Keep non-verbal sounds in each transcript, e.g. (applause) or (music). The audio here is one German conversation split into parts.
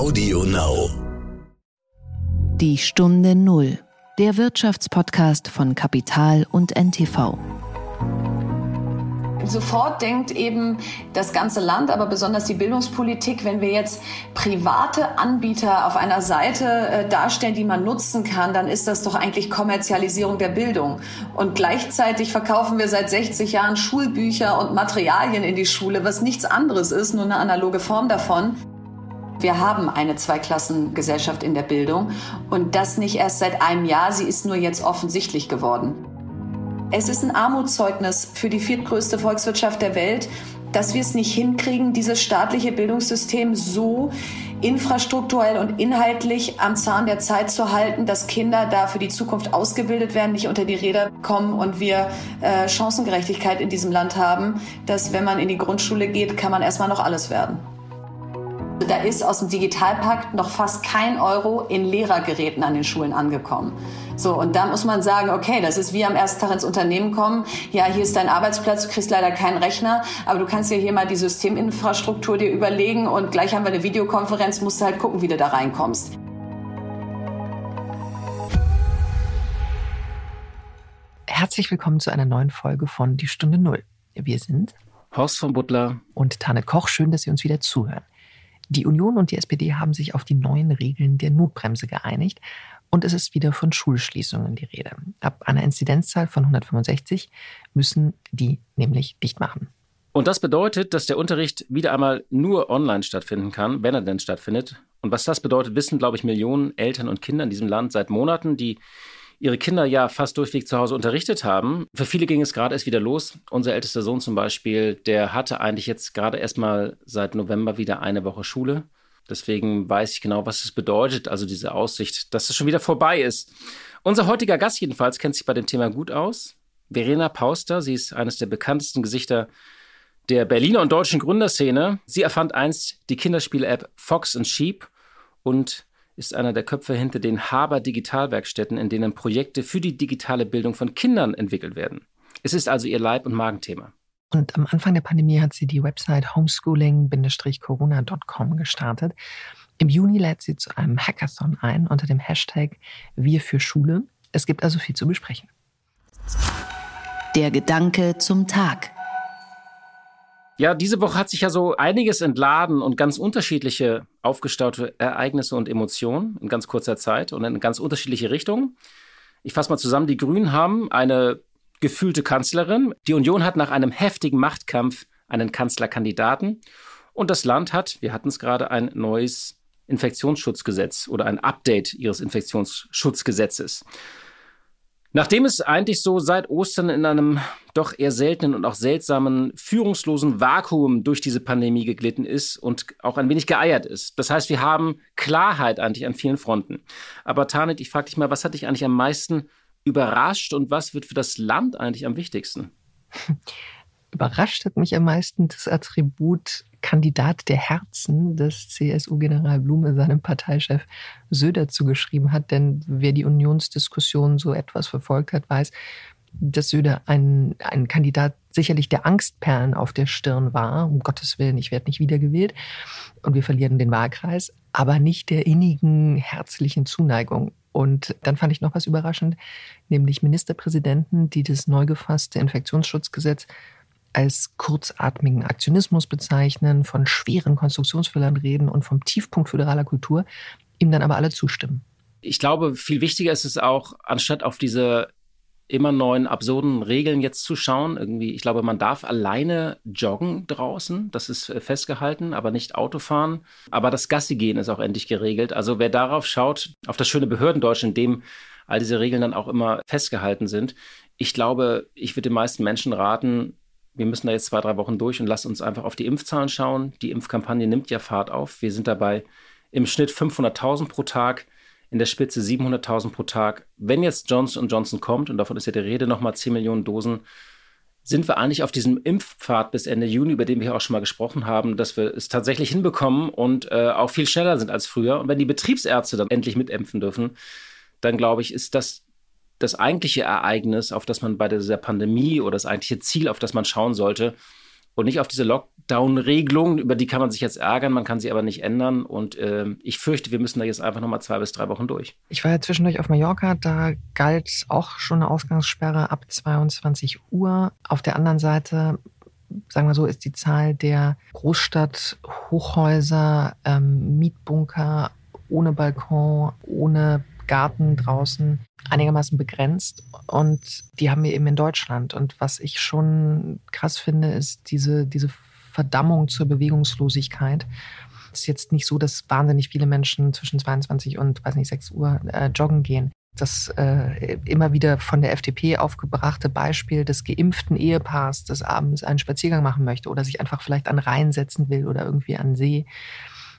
Audio Now. Die Stunde Null, der Wirtschaftspodcast von Kapital und NTV. Sofort denkt eben das ganze Land, aber besonders die Bildungspolitik, wenn wir jetzt private Anbieter auf einer Seite äh, darstellen, die man nutzen kann, dann ist das doch eigentlich Kommerzialisierung der Bildung. Und gleichzeitig verkaufen wir seit 60 Jahren Schulbücher und Materialien in die Schule, was nichts anderes ist, nur eine analoge Form davon. Wir haben eine Zweiklassengesellschaft in der Bildung und das nicht erst seit einem Jahr, sie ist nur jetzt offensichtlich geworden. Es ist ein Armutszeugnis für die viertgrößte Volkswirtschaft der Welt, dass wir es nicht hinkriegen, dieses staatliche Bildungssystem so infrastrukturell und inhaltlich am Zahn der Zeit zu halten, dass Kinder da für die Zukunft ausgebildet werden, nicht unter die Räder kommen und wir äh, Chancengerechtigkeit in diesem Land haben, dass wenn man in die Grundschule geht, kann man erstmal noch alles werden. Da ist aus dem Digitalpakt noch fast kein Euro in Lehrergeräten an den Schulen angekommen. So, und da muss man sagen, okay, das ist wie am ersten Tag ins Unternehmen kommen. Ja, hier ist dein Arbeitsplatz, du kriegst leider keinen Rechner, aber du kannst dir hier mal die Systeminfrastruktur dir überlegen und gleich haben wir eine Videokonferenz, musst du halt gucken, wie du da reinkommst. Herzlich willkommen zu einer neuen Folge von Die Stunde Null. Wir sind Horst von Butler und Tanne Koch. Schön, dass Sie uns wieder zuhören. Die Union und die SPD haben sich auf die neuen Regeln der Notbremse geeinigt und es ist wieder von Schulschließungen die Rede. Ab einer Inzidenzzahl von 165 müssen die nämlich dicht machen. Und das bedeutet, dass der Unterricht wieder einmal nur online stattfinden kann, wenn er denn stattfindet. Und was das bedeutet, wissen, glaube ich, Millionen Eltern und Kinder in diesem Land seit Monaten, die ihre Kinder ja fast durchweg zu Hause unterrichtet haben. Für viele ging es gerade erst wieder los. Unser ältester Sohn zum Beispiel, der hatte eigentlich jetzt gerade erst mal seit November wieder eine Woche Schule. Deswegen weiß ich genau, was es bedeutet, also diese Aussicht, dass es schon wieder vorbei ist. Unser heutiger Gast jedenfalls kennt sich bei dem Thema gut aus. Verena Pauster, sie ist eines der bekanntesten Gesichter der Berliner und deutschen Gründerszene. Sie erfand einst die Kinderspiel-App Fox and Sheep und ist einer der Köpfe hinter den Haber Digitalwerkstätten, in denen Projekte für die digitale Bildung von Kindern entwickelt werden. Es ist also ihr Leib- und Magenthema. Und am Anfang der Pandemie hat sie die Website homeschooling-corona.com gestartet. Im Juni lädt sie zu einem Hackathon ein unter dem Hashtag Wir für Schule. Es gibt also viel zu besprechen. Der Gedanke zum Tag. Ja, diese Woche hat sich ja so einiges entladen und ganz unterschiedliche aufgestaute Ereignisse und Emotionen in ganz kurzer Zeit und in ganz unterschiedliche Richtungen. Ich fasse mal zusammen. Die Grünen haben eine gefühlte Kanzlerin. Die Union hat nach einem heftigen Machtkampf einen Kanzlerkandidaten. Und das Land hat, wir hatten es gerade, ein neues Infektionsschutzgesetz oder ein Update ihres Infektionsschutzgesetzes. Nachdem es eigentlich so seit Ostern in einem doch eher seltenen und auch seltsamen führungslosen Vakuum durch diese Pandemie geglitten ist und auch ein wenig geeiert ist. Das heißt, wir haben Klarheit eigentlich an vielen Fronten. Aber Tanit, ich frage dich mal, was hat dich eigentlich am meisten überrascht und was wird für das Land eigentlich am wichtigsten? (laughs) Überrascht hat mich am meisten das Attribut Kandidat der Herzen, das CSU-General Blume seinem Parteichef Söder zugeschrieben hat. Denn wer die Unionsdiskussion so etwas verfolgt hat, weiß, dass Söder ein, ein Kandidat sicherlich der Angstperlen auf der Stirn war. Um Gottes Willen, ich werde nicht wiedergewählt und wir verlieren den Wahlkreis, aber nicht der innigen, herzlichen Zuneigung. Und dann fand ich noch was überraschend, nämlich Ministerpräsidenten, die das neu gefasste Infektionsschutzgesetz als kurzatmigen Aktionismus bezeichnen, von schweren Konstruktionsfehlern reden und vom Tiefpunkt föderaler Kultur, ihm dann aber alle zustimmen. Ich glaube, viel wichtiger ist es auch, anstatt auf diese immer neuen absurden Regeln jetzt zu schauen. Irgendwie, ich glaube, man darf alleine joggen draußen, das ist äh, festgehalten, aber nicht Autofahren. Aber das Gassi gehen ist auch endlich geregelt. Also wer darauf schaut, auf das schöne Behördendeutsch, in dem all diese Regeln dann auch immer festgehalten sind, ich glaube, ich würde den meisten Menschen raten, wir müssen da jetzt zwei, drei Wochen durch und lasst uns einfach auf die Impfzahlen schauen. Die Impfkampagne nimmt ja Fahrt auf. Wir sind dabei im Schnitt 500.000 pro Tag, in der Spitze 700.000 pro Tag. Wenn jetzt Johnson Johnson kommt, und davon ist ja die Rede, nochmal 10 Millionen Dosen, sind wir eigentlich auf diesem Impfpfad bis Ende Juni, über den wir auch schon mal gesprochen haben, dass wir es tatsächlich hinbekommen und äh, auch viel schneller sind als früher. Und wenn die Betriebsärzte dann endlich mitimpfen dürfen, dann glaube ich, ist das das eigentliche Ereignis, auf das man bei dieser Pandemie oder das eigentliche Ziel, auf das man schauen sollte. und nicht auf diese Lockdown-Regelungen, über die kann man sich jetzt ärgern, man kann sie aber nicht ändern. Und äh, ich fürchte, wir müssen da jetzt einfach nochmal zwei bis drei Wochen durch. Ich war ja zwischendurch auf Mallorca, da galt auch schon eine Ausgangssperre ab 22 Uhr. Auf der anderen Seite sagen wir so, ist die Zahl der Großstadt-Hochhäuser, ähm, Mietbunker ohne Balkon, ohne Garten draußen einigermaßen begrenzt. Und die haben wir eben in Deutschland. Und was ich schon krass finde, ist diese, diese Verdammung zur Bewegungslosigkeit. Es ist jetzt nicht so, dass wahnsinnig viele Menschen zwischen 22 und, weiß nicht, 6 Uhr äh, joggen gehen. Das äh, immer wieder von der FDP aufgebrachte Beispiel des geimpften Ehepaars, das abends einen Spaziergang machen möchte oder sich einfach vielleicht an Rhein setzen will oder irgendwie an See.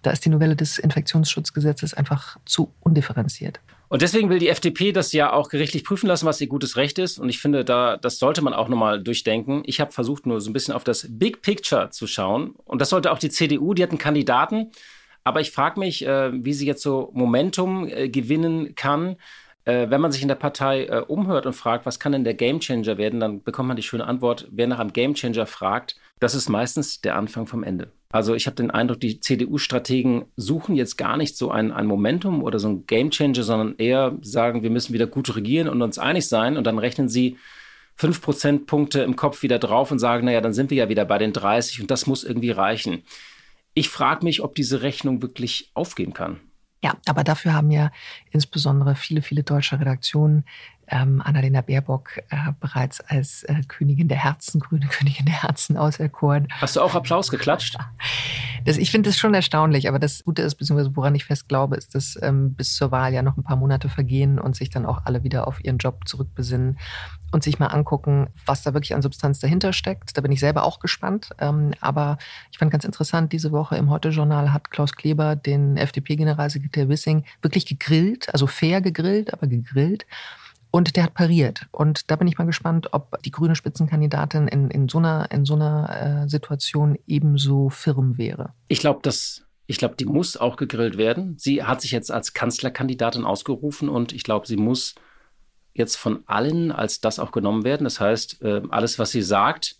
Da ist die Novelle des Infektionsschutzgesetzes einfach zu undifferenziert. Und deswegen will die FDP das ja auch gerichtlich prüfen lassen, was ihr gutes Recht ist. Und ich finde, da, das sollte man auch nochmal durchdenken. Ich habe versucht, nur so ein bisschen auf das Big Picture zu schauen. Und das sollte auch die CDU, die hat einen Kandidaten. Aber ich frage mich, äh, wie sie jetzt so Momentum äh, gewinnen kann. Äh, wenn man sich in der Partei äh, umhört und fragt, was kann denn der Gamechanger werden, dann bekommt man die schöne Antwort, wer nach einem Gamechanger fragt, das ist meistens der Anfang vom Ende. Also ich habe den Eindruck, die CDU-Strategen suchen jetzt gar nicht so ein, ein Momentum oder so ein Gamechanger, sondern eher sagen, wir müssen wieder gut regieren und uns einig sein und dann rechnen sie fünf Prozentpunkte im Kopf wieder drauf und sagen, naja, dann sind wir ja wieder bei den 30 und das muss irgendwie reichen. Ich frage mich, ob diese Rechnung wirklich aufgehen kann. Ja, aber dafür haben ja insbesondere viele, viele deutsche Redaktionen ähm, Annalena Baerbock äh, bereits als äh, Königin der Herzen, grüne Königin der Herzen auserkoren. Hast du auch Applaus geklatscht? (laughs) Das, ich finde das schon erstaunlich, aber das Gute ist, beziehungsweise woran ich fest glaube, ist, dass ähm, bis zur Wahl ja noch ein paar Monate vergehen und sich dann auch alle wieder auf ihren Job zurückbesinnen und sich mal angucken, was da wirklich an Substanz dahinter steckt. Da bin ich selber auch gespannt. Ähm, aber ich fand ganz interessant, diese Woche im Heute-Journal hat Klaus Kleber den FDP-Generalsekretär Wissing wirklich gegrillt, also fair gegrillt, aber gegrillt. Und der hat pariert. Und da bin ich mal gespannt, ob die grüne Spitzenkandidatin in, in so einer, in so einer äh, Situation ebenso firm wäre. Ich glaube, dass ich glaube, die muss auch gegrillt werden. Sie hat sich jetzt als Kanzlerkandidatin ausgerufen und ich glaube, sie muss jetzt von allen als das auch genommen werden. Das heißt, äh, alles, was sie sagt,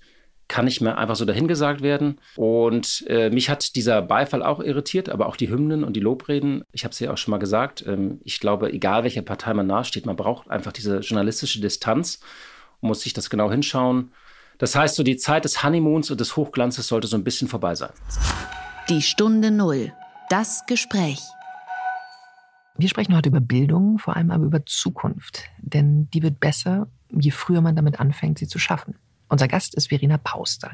kann nicht mehr einfach so dahingesagt werden. Und äh, mich hat dieser Beifall auch irritiert, aber auch die Hymnen und die Lobreden. Ich habe es ja auch schon mal gesagt. Ähm, ich glaube, egal welcher Partei man nahesteht, man braucht einfach diese journalistische Distanz und muss sich das genau hinschauen. Das heißt, so die Zeit des Honeymoons und des Hochglanzes sollte so ein bisschen vorbei sein. Die Stunde Null. Das Gespräch. Wir sprechen heute über Bildung, vor allem aber über Zukunft. Denn die wird besser, je früher man damit anfängt, sie zu schaffen. Unser Gast ist Verena Pauster.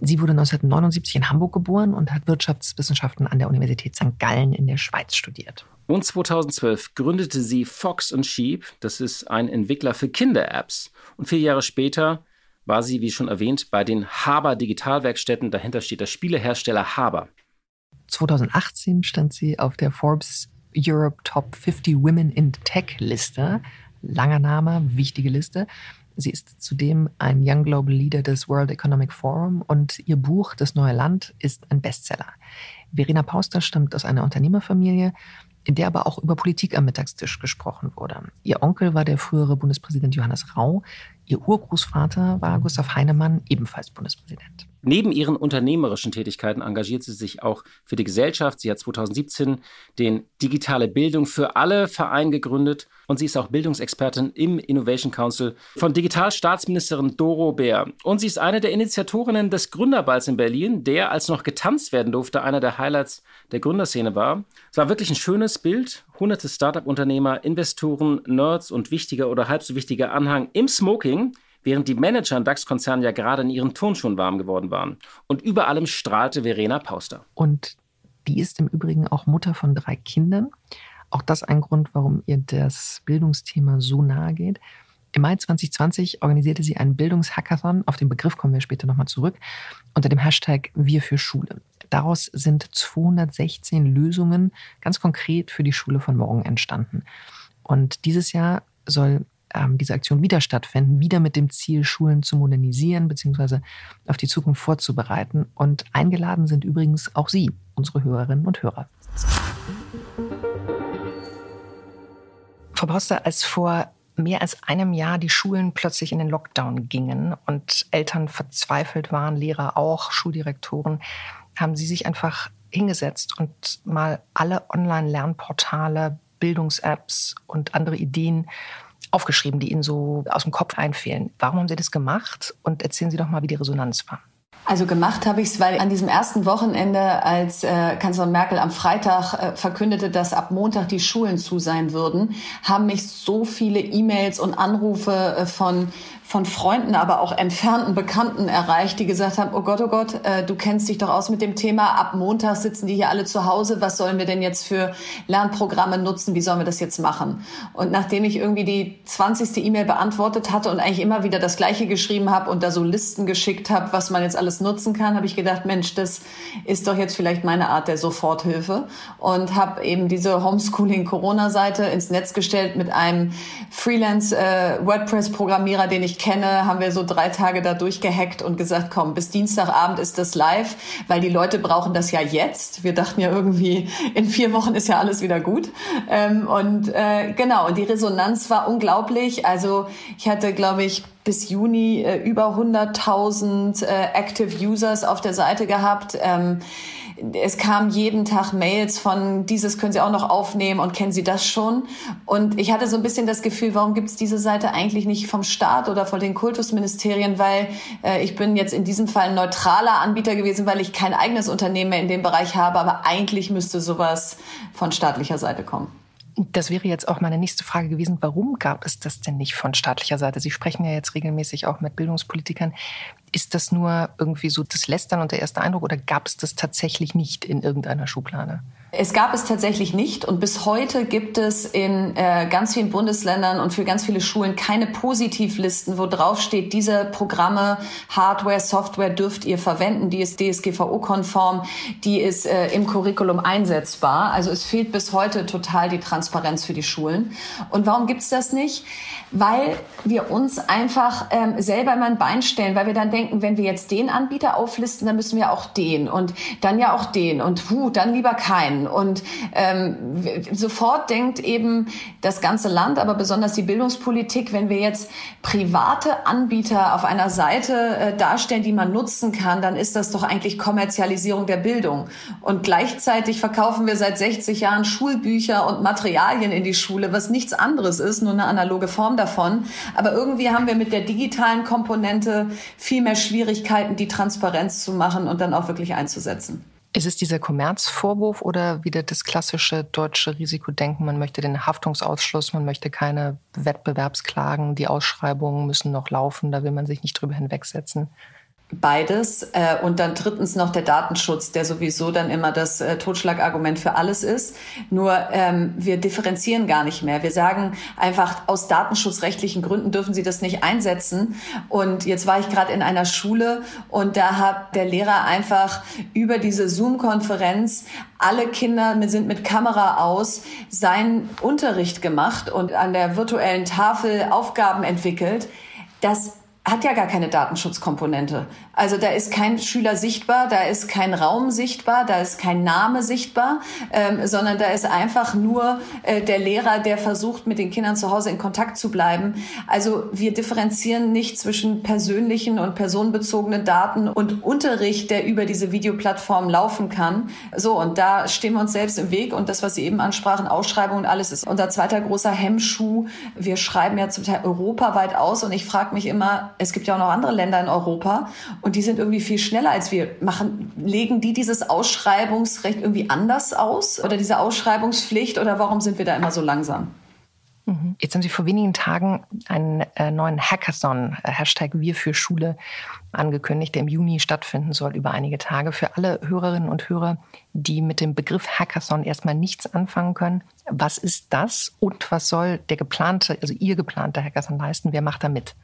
Sie wurde 1979 in Hamburg geboren und hat Wirtschaftswissenschaften an der Universität St. Gallen in der Schweiz studiert. Und 2012 gründete sie Fox Sheep. Das ist ein Entwickler für Kinder-Apps. Und vier Jahre später war sie, wie schon erwähnt, bei den Haber Digitalwerkstätten. Dahinter steht der Spielehersteller Haber. 2018 stand sie auf der Forbes Europe Top 50 Women in Tech Liste. Langer Name, wichtige Liste. Sie ist zudem ein Young Global Leader des World Economic Forum und ihr Buch Das neue Land ist ein Bestseller. Verena Pauster stammt aus einer Unternehmerfamilie, in der aber auch über Politik am Mittagstisch gesprochen wurde. Ihr Onkel war der frühere Bundespräsident Johannes Rau, ihr Urgroßvater war Gustav Heinemann, ebenfalls Bundespräsident. Neben ihren unternehmerischen Tätigkeiten engagiert sie sich auch für die Gesellschaft. Sie hat 2017 den Digitale Bildung für alle Verein gegründet und sie ist auch Bildungsexpertin im Innovation Council von Digitalstaatsministerin Doro Bär. Und sie ist eine der Initiatorinnen des Gründerballs in Berlin, der, als noch getanzt werden durfte, einer der Highlights der Gründerszene war. Es war wirklich ein schönes Bild. Hunderte Startup-Unternehmer, Investoren, Nerds und wichtiger oder halb so wichtiger Anhang im Smoking während die Manager in DAX-Konzernen ja gerade in ihren Turnschuhen warm geworden waren. Und über allem strahlte Verena Pauster. Und die ist im Übrigen auch Mutter von drei Kindern. Auch das ein Grund, warum ihr das Bildungsthema so nahe geht. Im Mai 2020 organisierte sie einen Bildungshackathon, auf den Begriff kommen wir später nochmal zurück, unter dem Hashtag Wir für Schule. Daraus sind 216 Lösungen ganz konkret für die Schule von morgen entstanden. Und dieses Jahr soll ähm, diese Aktion wieder stattfinden, wieder mit dem Ziel, Schulen zu modernisieren bzw. auf die Zukunft vorzubereiten. Und eingeladen sind übrigens auch Sie, unsere Hörerinnen und Hörer. Frau Pauster, als vor mehr als einem Jahr die Schulen plötzlich in den Lockdown gingen und Eltern verzweifelt waren, Lehrer auch, Schuldirektoren, haben Sie sich einfach hingesetzt und mal alle Online-Lernportale, Bildungs-Apps und andere Ideen aufgeschrieben, die Ihnen so aus dem Kopf einfehlen. Warum haben Sie das gemacht? Und erzählen Sie doch mal, wie die Resonanz war. Also gemacht habe ich es, weil an diesem ersten Wochenende, als äh, Kanzlerin Merkel am Freitag äh, verkündete, dass ab Montag die Schulen zu sein würden, haben mich so viele E-Mails und Anrufe äh, von von Freunden, aber auch entfernten Bekannten erreicht, die gesagt haben, oh Gott, oh Gott, äh, du kennst dich doch aus mit dem Thema. Ab Montag sitzen die hier alle zu Hause. Was sollen wir denn jetzt für Lernprogramme nutzen? Wie sollen wir das jetzt machen? Und nachdem ich irgendwie die 20. E-Mail beantwortet hatte und eigentlich immer wieder das Gleiche geschrieben habe und da so Listen geschickt habe, was man jetzt alles nutzen kann, habe ich gedacht, Mensch, das ist doch jetzt vielleicht meine Art der Soforthilfe und habe eben diese Homeschooling-Corona-Seite ins Netz gestellt mit einem Freelance-WordPress-Programmierer, äh, den ich ich kenne, haben wir so drei Tage da durchgehackt und gesagt, komm, bis Dienstagabend ist das live, weil die Leute brauchen das ja jetzt. Wir dachten ja irgendwie, in vier Wochen ist ja alles wieder gut. Ähm, und äh, genau, und die Resonanz war unglaublich. Also ich hatte, glaube ich, bis Juni äh, über 100.000 äh, Active Users auf der Seite gehabt. Ähm, es kamen jeden Tag Mails von, dieses können Sie auch noch aufnehmen und kennen Sie das schon? Und ich hatte so ein bisschen das Gefühl, warum gibt es diese Seite eigentlich nicht vom Staat oder von den Kultusministerien? Weil äh, ich bin jetzt in diesem Fall ein neutraler Anbieter gewesen, weil ich kein eigenes Unternehmen mehr in dem Bereich habe, aber eigentlich müsste sowas von staatlicher Seite kommen. Das wäre jetzt auch meine nächste Frage gewesen. Warum gab es das denn nicht von staatlicher Seite? Sie sprechen ja jetzt regelmäßig auch mit Bildungspolitikern. Ist das nur irgendwie so das Lästern und der erste Eindruck oder gab es das tatsächlich nicht in irgendeiner Schublade? Es gab es tatsächlich nicht und bis heute gibt es in äh, ganz vielen Bundesländern und für ganz viele Schulen keine Positivlisten, wo drauf steht, diese Programme, Hardware, Software dürft ihr verwenden, die ist DSGVO-konform, die ist äh, im Curriculum einsetzbar. Also es fehlt bis heute total die Transparenz für die Schulen. Und warum gibt es das nicht? Weil wir uns einfach ähm, selber immer ein Bein stellen, weil wir dann denken, wenn wir jetzt den Anbieter auflisten, dann müssen wir auch den und dann ja auch den und hu, dann lieber keinen und ähm, sofort denkt eben das ganze Land, aber besonders die Bildungspolitik, wenn wir jetzt private Anbieter auf einer Seite äh, darstellen, die man nutzen kann, dann ist das doch eigentlich Kommerzialisierung der Bildung. Und gleichzeitig verkaufen wir seit 60 Jahren Schulbücher und Materialien in die Schule, was nichts anderes ist, nur eine analoge Form davon. Aber irgendwie haben wir mit der digitalen Komponente viel mehr Schwierigkeiten, die Transparenz zu machen und dann auch wirklich einzusetzen. Ist es dieser Kommerzvorwurf oder wieder das klassische deutsche Risikodenken? Man möchte den Haftungsausschluss, man möchte keine Wettbewerbsklagen, die Ausschreibungen müssen noch laufen, da will man sich nicht drüber hinwegsetzen. Beides. Äh, und dann drittens noch der Datenschutz, der sowieso dann immer das äh, Totschlagargument für alles ist. Nur ähm, wir differenzieren gar nicht mehr. Wir sagen einfach, aus datenschutzrechtlichen Gründen dürfen Sie das nicht einsetzen. Und jetzt war ich gerade in einer Schule und da hat der Lehrer einfach über diese Zoom-Konferenz alle Kinder sind mit Kamera aus seinen Unterricht gemacht und an der virtuellen Tafel Aufgaben entwickelt. Das hat ja gar keine Datenschutzkomponente. Also da ist kein Schüler sichtbar, da ist kein Raum sichtbar, da ist kein Name sichtbar, ähm, sondern da ist einfach nur äh, der Lehrer, der versucht, mit den Kindern zu Hause in Kontakt zu bleiben. Also wir differenzieren nicht zwischen persönlichen und personenbezogenen Daten und Unterricht, der über diese Videoplattform laufen kann. So, und da stehen wir uns selbst im Weg. Und das, was Sie eben ansprachen, Ausschreibung und alles, ist unser zweiter großer Hemmschuh. Wir schreiben ja zum Teil europaweit aus und ich frage mich immer, es gibt ja auch noch andere Länder in Europa und die sind irgendwie viel schneller als wir. Machen, legen die dieses Ausschreibungsrecht irgendwie anders aus oder diese Ausschreibungspflicht oder warum sind wir da immer so langsam? Mhm. Jetzt haben Sie vor wenigen Tagen einen äh, neuen Hackathon, äh, Hashtag Wir für Schule, angekündigt, der im Juni stattfinden soll über einige Tage. Für alle Hörerinnen und Hörer, die mit dem Begriff Hackathon erstmal nichts anfangen können, was ist das und was soll der geplante, also Ihr geplanter Hackathon leisten? Wer macht da mit?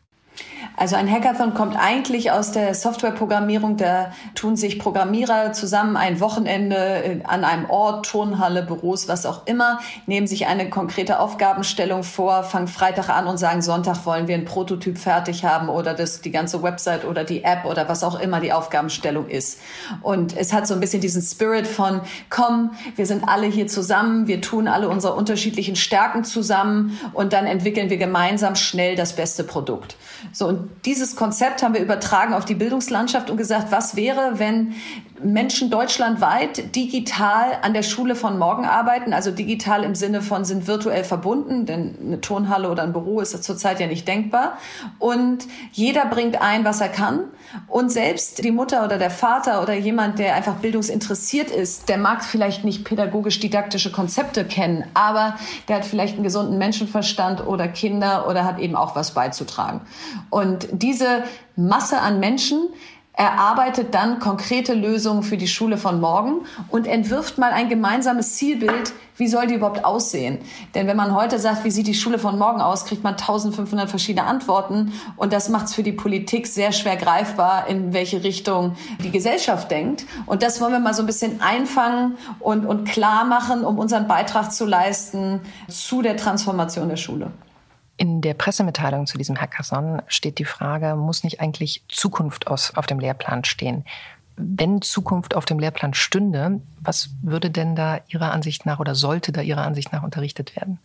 Also ein Hackathon kommt eigentlich aus der Softwareprogrammierung. Da tun sich Programmierer zusammen ein Wochenende an einem Ort, Turnhalle, Büros, was auch immer, nehmen sich eine konkrete Aufgabenstellung vor, fangen Freitag an und sagen, Sonntag wollen wir einen Prototyp fertig haben oder das, die ganze Website oder die App oder was auch immer die Aufgabenstellung ist. Und es hat so ein bisschen diesen Spirit von, komm, wir sind alle hier zusammen, wir tun alle unsere unterschiedlichen Stärken zusammen und dann entwickeln wir gemeinsam schnell das beste Produkt. So, und dieses Konzept haben wir übertragen auf die Bildungslandschaft und gesagt, was wäre, wenn Menschen deutschlandweit digital an der Schule von morgen arbeiten, also digital im Sinne von sind virtuell verbunden, denn eine Turnhalle oder ein Büro ist zurzeit ja nicht denkbar. Und jeder bringt ein, was er kann. Und selbst die Mutter oder der Vater oder jemand, der einfach bildungsinteressiert ist, der mag vielleicht nicht pädagogisch-didaktische Konzepte kennen, aber der hat vielleicht einen gesunden Menschenverstand oder Kinder oder hat eben auch was beizutragen. Und diese Masse an Menschen, erarbeitet dann konkrete Lösungen für die Schule von morgen und entwirft mal ein gemeinsames Zielbild, wie soll die überhaupt aussehen? Denn wenn man heute sagt, wie sieht die Schule von morgen aus, kriegt man 1500 verschiedene Antworten und das macht es für die Politik sehr schwer greifbar, in welche Richtung die Gesellschaft denkt. Und das wollen wir mal so ein bisschen einfangen und, und klar machen, um unseren Beitrag zu leisten zu der Transformation der Schule. In der Pressemitteilung zu diesem Hackathon steht die Frage, muss nicht eigentlich Zukunft aus, auf dem Lehrplan stehen? Wenn Zukunft auf dem Lehrplan stünde, was würde denn da Ihrer Ansicht nach oder sollte da Ihrer Ansicht nach unterrichtet werden?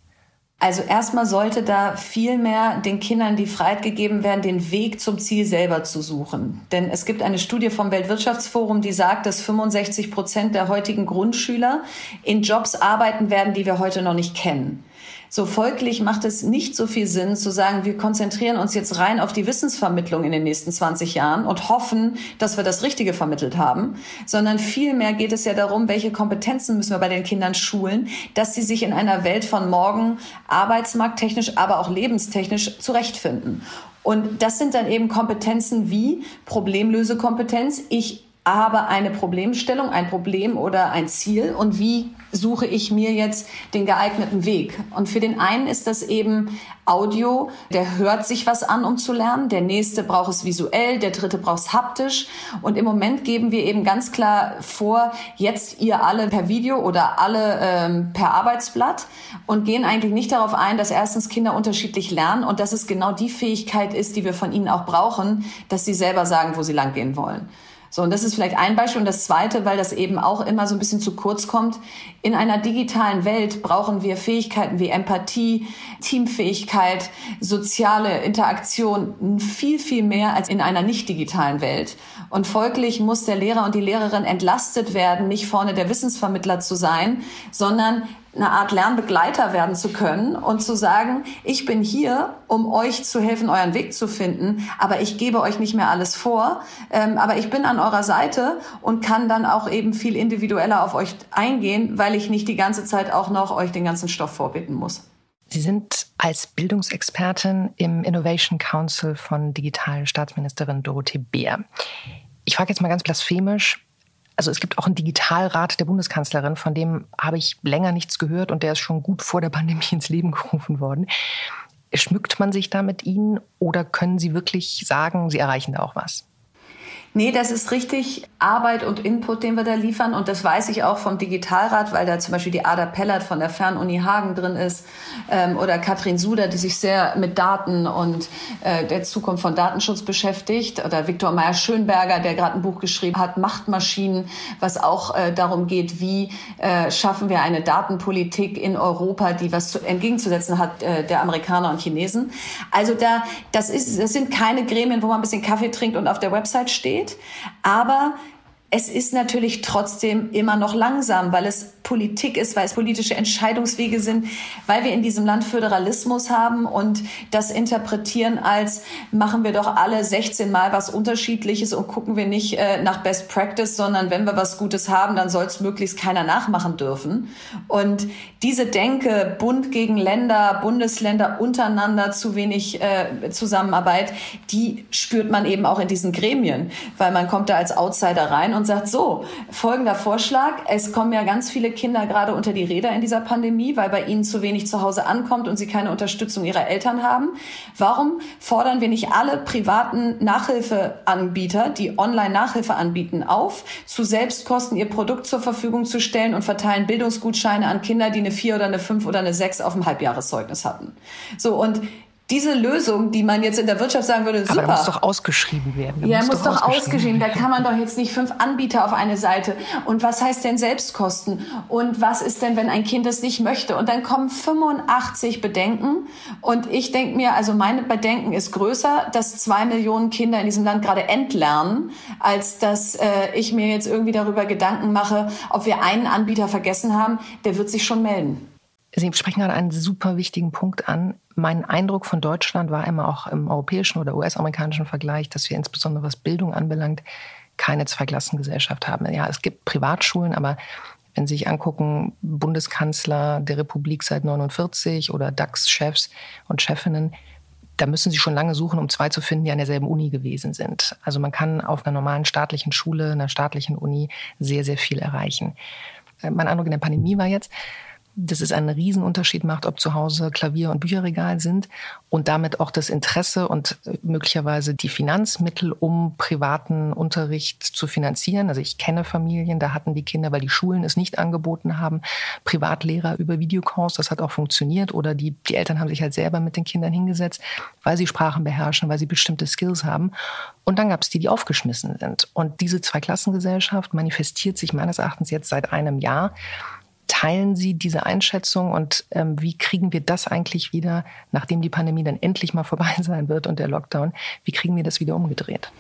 Also erstmal sollte da viel mehr den Kindern die Freiheit gegeben werden, den Weg zum Ziel selber zu suchen. Denn es gibt eine Studie vom Weltwirtschaftsforum, die sagt, dass 65 Prozent der heutigen Grundschüler in Jobs arbeiten werden, die wir heute noch nicht kennen. So folglich macht es nicht so viel Sinn zu sagen, wir konzentrieren uns jetzt rein auf die Wissensvermittlung in den nächsten 20 Jahren und hoffen, dass wir das Richtige vermittelt haben, sondern vielmehr geht es ja darum, welche Kompetenzen müssen wir bei den Kindern schulen, dass sie sich in einer Welt von morgen arbeitsmarkttechnisch, aber auch lebenstechnisch zurechtfinden. Und das sind dann eben Kompetenzen wie Problemlösekompetenz. Ich habe eine Problemstellung, ein Problem oder ein Ziel und wie suche ich mir jetzt den geeigneten Weg? Und für den einen ist das eben Audio, der hört sich was an, um zu lernen. Der nächste braucht es visuell, der dritte braucht es haptisch. Und im Moment geben wir eben ganz klar vor, jetzt ihr alle per Video oder alle ähm, per Arbeitsblatt und gehen eigentlich nicht darauf ein, dass erstens Kinder unterschiedlich lernen und dass es genau die Fähigkeit ist, die wir von ihnen auch brauchen, dass sie selber sagen, wo sie langgehen wollen. So, und das ist vielleicht ein Beispiel. Und das zweite, weil das eben auch immer so ein bisschen zu kurz kommt. In einer digitalen Welt brauchen wir Fähigkeiten wie Empathie, Teamfähigkeit, soziale Interaktion viel, viel mehr als in einer nicht digitalen Welt. Und folglich muss der Lehrer und die Lehrerin entlastet werden, nicht vorne der Wissensvermittler zu sein, sondern eine Art Lernbegleiter werden zu können und zu sagen, ich bin hier, um euch zu helfen, euren Weg zu finden, aber ich gebe euch nicht mehr alles vor, ähm, aber ich bin an eurer Seite und kann dann auch eben viel individueller auf euch eingehen, weil ich nicht die ganze Zeit auch noch euch den ganzen Stoff vorbitten muss. Sie sind als Bildungsexpertin im Innovation Council von digitalen Staatsministerin Dorothee Beer. Ich frage jetzt mal ganz blasphemisch, also es gibt auch einen Digitalrat der Bundeskanzlerin, von dem habe ich länger nichts gehört und der ist schon gut vor der Pandemie ins Leben gerufen worden. Schmückt man sich da mit Ihnen oder können Sie wirklich sagen, Sie erreichen da auch was? Nee, das ist richtig Arbeit und Input, den wir da liefern. Und das weiß ich auch vom Digitalrat, weil da zum Beispiel die Ada Pellert von der Fernuni Hagen drin ist ähm, oder Katrin Suder, die sich sehr mit Daten und äh, der Zukunft von Datenschutz beschäftigt. Oder Viktor Meyer-Schönberger, der gerade ein Buch geschrieben hat, Machtmaschinen, was auch äh, darum geht, wie äh, schaffen wir eine Datenpolitik in Europa, die was zu, entgegenzusetzen hat äh, der Amerikaner und Chinesen. Also da, das, ist, das sind keine Gremien, wo man ein bisschen Kaffee trinkt und auf der Website steht Aber es ist natürlich trotzdem immer noch langsam, weil es Politik ist, weil es politische Entscheidungswege sind, weil wir in diesem Land Föderalismus haben und das interpretieren als machen wir doch alle 16 Mal was Unterschiedliches und gucken wir nicht äh, nach Best Practice, sondern wenn wir was Gutes haben, dann soll es möglichst keiner nachmachen dürfen. Und diese Denke, Bund gegen Länder, Bundesländer untereinander, zu wenig äh, Zusammenarbeit, die spürt man eben auch in diesen Gremien, weil man kommt da als Outsider rein und sagt, so, folgender Vorschlag, es kommen ja ganz viele Kinder gerade unter die Räder in dieser Pandemie, weil bei ihnen zu wenig zu Hause ankommt und sie keine Unterstützung ihrer Eltern haben. Warum fordern wir nicht alle privaten Nachhilfeanbieter, die Online-Nachhilfe anbieten, auf, zu Selbstkosten ihr Produkt zur Verfügung zu stellen und verteilen Bildungsgutscheine an Kinder, die eine 4 oder eine 5 oder eine 6 auf dem Halbjahreszeugnis hatten? So, und diese Lösung, die man jetzt in der Wirtschaft sagen würde, super. Aber muss doch ausgeschrieben werden. Der ja, muss, muss doch, ausgeschrieben, ausgeschrieben Da kann man doch jetzt nicht fünf Anbieter auf eine Seite. Und was heißt denn Selbstkosten? Und was ist denn, wenn ein Kind es nicht möchte? Und dann kommen 85 Bedenken. Und ich denke mir, also meine Bedenken ist größer, dass zwei Millionen Kinder in diesem Land gerade entlernen, als dass äh, ich mir jetzt irgendwie darüber Gedanken mache, ob wir einen Anbieter vergessen haben. Der wird sich schon melden. Sie sprechen gerade einen super wichtigen Punkt an. Mein Eindruck von Deutschland war immer auch im europäischen oder US-amerikanischen Vergleich, dass wir insbesondere was Bildung anbelangt, keine Zweiklassengesellschaft haben. Ja, es gibt Privatschulen, aber wenn Sie sich angucken, Bundeskanzler der Republik seit 49 oder DAX-Chefs und Chefinnen, da müssen Sie schon lange suchen, um zwei zu finden, die an derselben Uni gewesen sind. Also man kann auf einer normalen staatlichen Schule, einer staatlichen Uni sehr, sehr viel erreichen. Äh, mein Eindruck in der Pandemie war jetzt, dass es einen Riesenunterschied macht, ob zu Hause Klavier und Bücherregal sind und damit auch das Interesse und äh, möglicherweise die Finanzmittel, um privaten Unterricht zu finanzieren. Also ich kenne Familien, da hatten die Kinder, weil die Schulen es nicht angeboten haben, Privatlehrer über Videocalls. Das hat auch funktioniert. Oder die, die Eltern haben sich halt selber mit den Kindern hingesetzt, weil sie Sprachen beherrschen, weil sie bestimmte Skills haben. Und dann gab es die, die aufgeschmissen sind. Und diese Zweiklassengesellschaft manifestiert sich meines Erachtens jetzt seit einem Jahr Teilen Sie diese Einschätzung und ähm, wie kriegen wir das eigentlich wieder, nachdem die Pandemie dann endlich mal vorbei (laughs) sein wird und der Lockdown, wie kriegen wir das wieder umgedreht?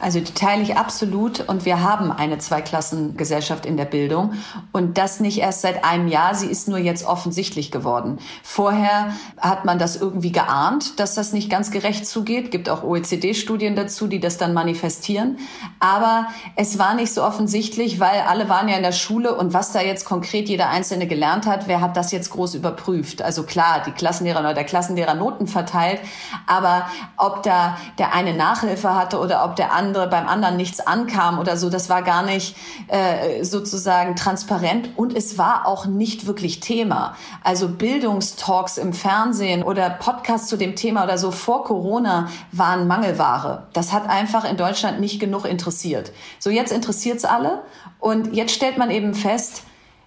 Also die teile ich absolut und wir haben eine Zweiklassengesellschaft in der Bildung und das nicht erst seit einem Jahr, sie ist nur jetzt offensichtlich geworden. Vorher hat man das irgendwie geahnt, dass das nicht ganz gerecht zugeht, gibt auch OECD-Studien dazu, die das dann manifestieren, aber es war nicht so offensichtlich, weil alle waren ja in der Schule und was da jetzt konkret jeder Einzelne gelernt hat, wer hat das jetzt groß überprüft? Also klar, die Klassenlehrer oder der Klassenlehrer Noten verteilt, aber ob da der eine Nachhilfe hatte oder ob der andere andere beim anderen nichts ankam oder so. Das war gar nicht äh, sozusagen transparent und es war auch nicht wirklich Thema. Also Bildungstalks im Fernsehen oder Podcasts zu dem Thema oder so vor Corona waren Mangelware. Das hat einfach in Deutschland nicht genug interessiert. So jetzt interessiert es alle und jetzt stellt man eben fest,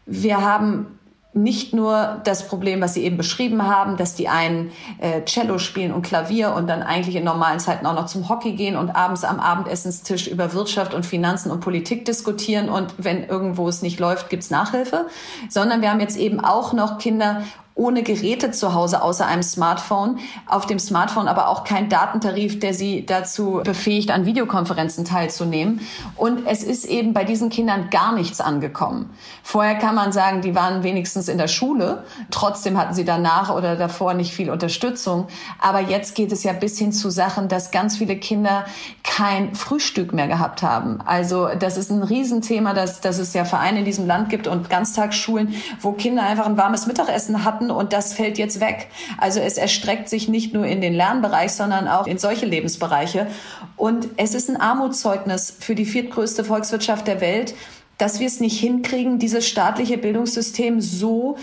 wir haben nicht nur das Problem, was Sie eben beschrieben haben, dass die einen äh, Cello spielen und Klavier und dann eigentlich in normalen Zeiten auch noch zum Hockey gehen und abends am Abendessenstisch über Wirtschaft und Finanzen und Politik diskutieren und wenn irgendwo es nicht läuft, gibt's Nachhilfe, sondern wir haben jetzt eben auch noch Kinder ohne Geräte zu Hause außer einem Smartphone. Auf dem Smartphone aber auch kein Datentarif, der sie dazu befähigt, an Videokonferenzen teilzunehmen. Und es ist eben bei diesen Kindern gar nichts angekommen. Vorher kann man sagen, die waren wenigstens in der Schule. Trotzdem hatten sie danach oder davor nicht viel Unterstützung. Aber jetzt geht es ja bis hin zu Sachen, dass ganz viele Kinder kein Frühstück mehr gehabt haben. Also das ist ein Riesenthema, dass, dass es ja Vereine in diesem Land gibt und Ganztagsschulen, wo Kinder einfach ein warmes Mittagessen hatten hatten und das fällt jetzt weg. Also es erstreckt sich nicht nur in den Lernbereich, sondern auch in solche Lebensbereiche. Und es ist ein Armutszeugnis für die viertgrößte Volkswirtschaft der Welt, dass wir es nicht hinkriegen, dieses staatliche Bildungssystem so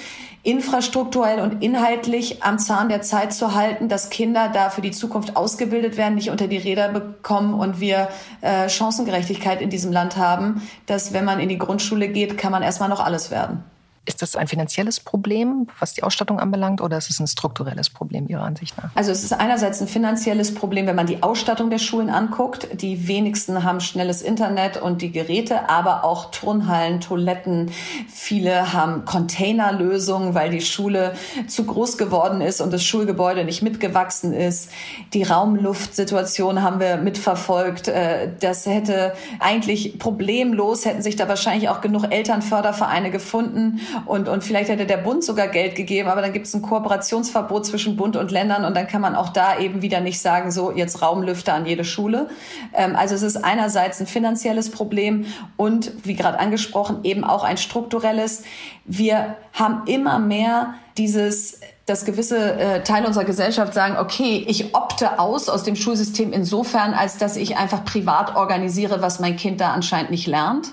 infrastrukturell und inhaltlich am Zahn der Zeit zu halten, dass Kinder da für die Zukunft ausgebildet werden, nicht unter die Räder bekommen und wir äh, Chancengerechtigkeit in diesem Land haben, dass wenn man in die Grundschule geht, kann man erstmal noch alles werden. Ist das ein finanzielles Problem, was die Ausstattung anbelangt, oder ist es ein strukturelles Problem Ihrer Ansicht nach? Also es ist einerseits ein finanzielles Problem, wenn man die Ausstattung der Schulen anguckt. Die wenigsten haben schnelles Internet und die Geräte, aber auch Turnhallen, Toiletten. Viele haben Containerlösungen, weil die Schule zu groß geworden ist und das Schulgebäude nicht mitgewachsen ist. Die Raumluftsituation haben wir mitverfolgt. Äh, das hätte eigentlich problemlos, hätten sich da wahrscheinlich auch genug Elternfördervereine gefunden und, und vielleicht hätte der Bund sogar Geld gegeben, aber dann gibt es ein Kooperationsverbot zwischen Bund und Ländern und dann kann man auch da eben wieder nicht sagen, so jetzt Raumlüfter an jede Schule. Ähm, also es ist einerseits ein finanzielles Problem und wie gerade angesprochen eben auch ein strukturelles. Wir haben immer mehr dieses dass gewisse äh, Teile unserer Gesellschaft sagen, okay, ich opte aus aus dem Schulsystem insofern, als dass ich einfach privat organisiere, was mein Kind da anscheinend nicht lernt.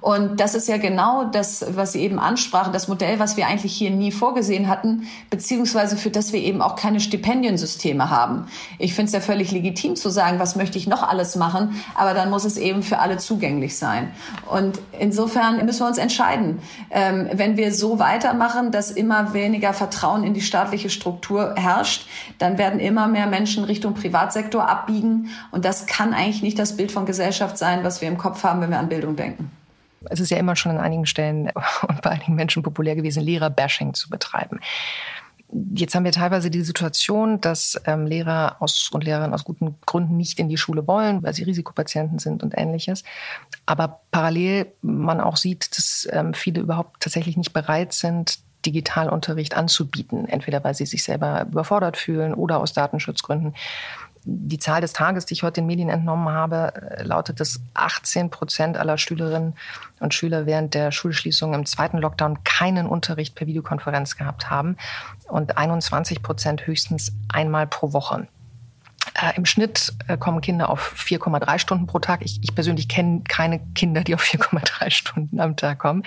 Und das ist ja genau das, was Sie eben ansprachen, das Modell, was wir eigentlich hier nie vorgesehen hatten, beziehungsweise für das wir eben auch keine Stipendiensysteme haben. Ich finde es ja völlig legitim zu sagen, was möchte ich noch alles machen, aber dann muss es eben für alle zugänglich sein. Und insofern müssen wir uns entscheiden. Ähm, wenn wir so weitermachen, dass immer weniger Vertrauen in die staatliche Struktur herrscht, dann werden immer mehr Menschen Richtung Privatsektor abbiegen. Und das kann eigentlich nicht das Bild von Gesellschaft sein, was wir im Kopf haben, wenn wir an Bildung denken. Es ist ja immer schon an einigen Stellen (laughs) und bei einigen Menschen populär gewesen, Lehrer-Bashing zu betreiben. Jetzt haben wir teilweise die Situation, dass ähm, Lehrer aus und Lehrerinnen aus guten Gründen nicht in die Schule wollen, weil sie Risikopatienten sind und ähnliches. Aber parallel man auch sieht, dass ähm, viele überhaupt tatsächlich nicht bereit sind, Digitalunterricht anzubieten, entweder weil sie sich selber überfordert fühlen oder aus Datenschutzgründen. Die Zahl des Tages, die ich heute den Medien entnommen habe, äh, lautet, dass 18 Prozent aller Schülerinnen und Schüler während der Schulschließung im zweiten Lockdown keinen Unterricht per Videokonferenz gehabt haben und 21 Prozent höchstens einmal pro Woche. Äh, Im Schnitt äh, kommen Kinder auf 4,3 Stunden pro Tag. Ich, ich persönlich kenne keine Kinder, die auf 4,3 Stunden am Tag kommen.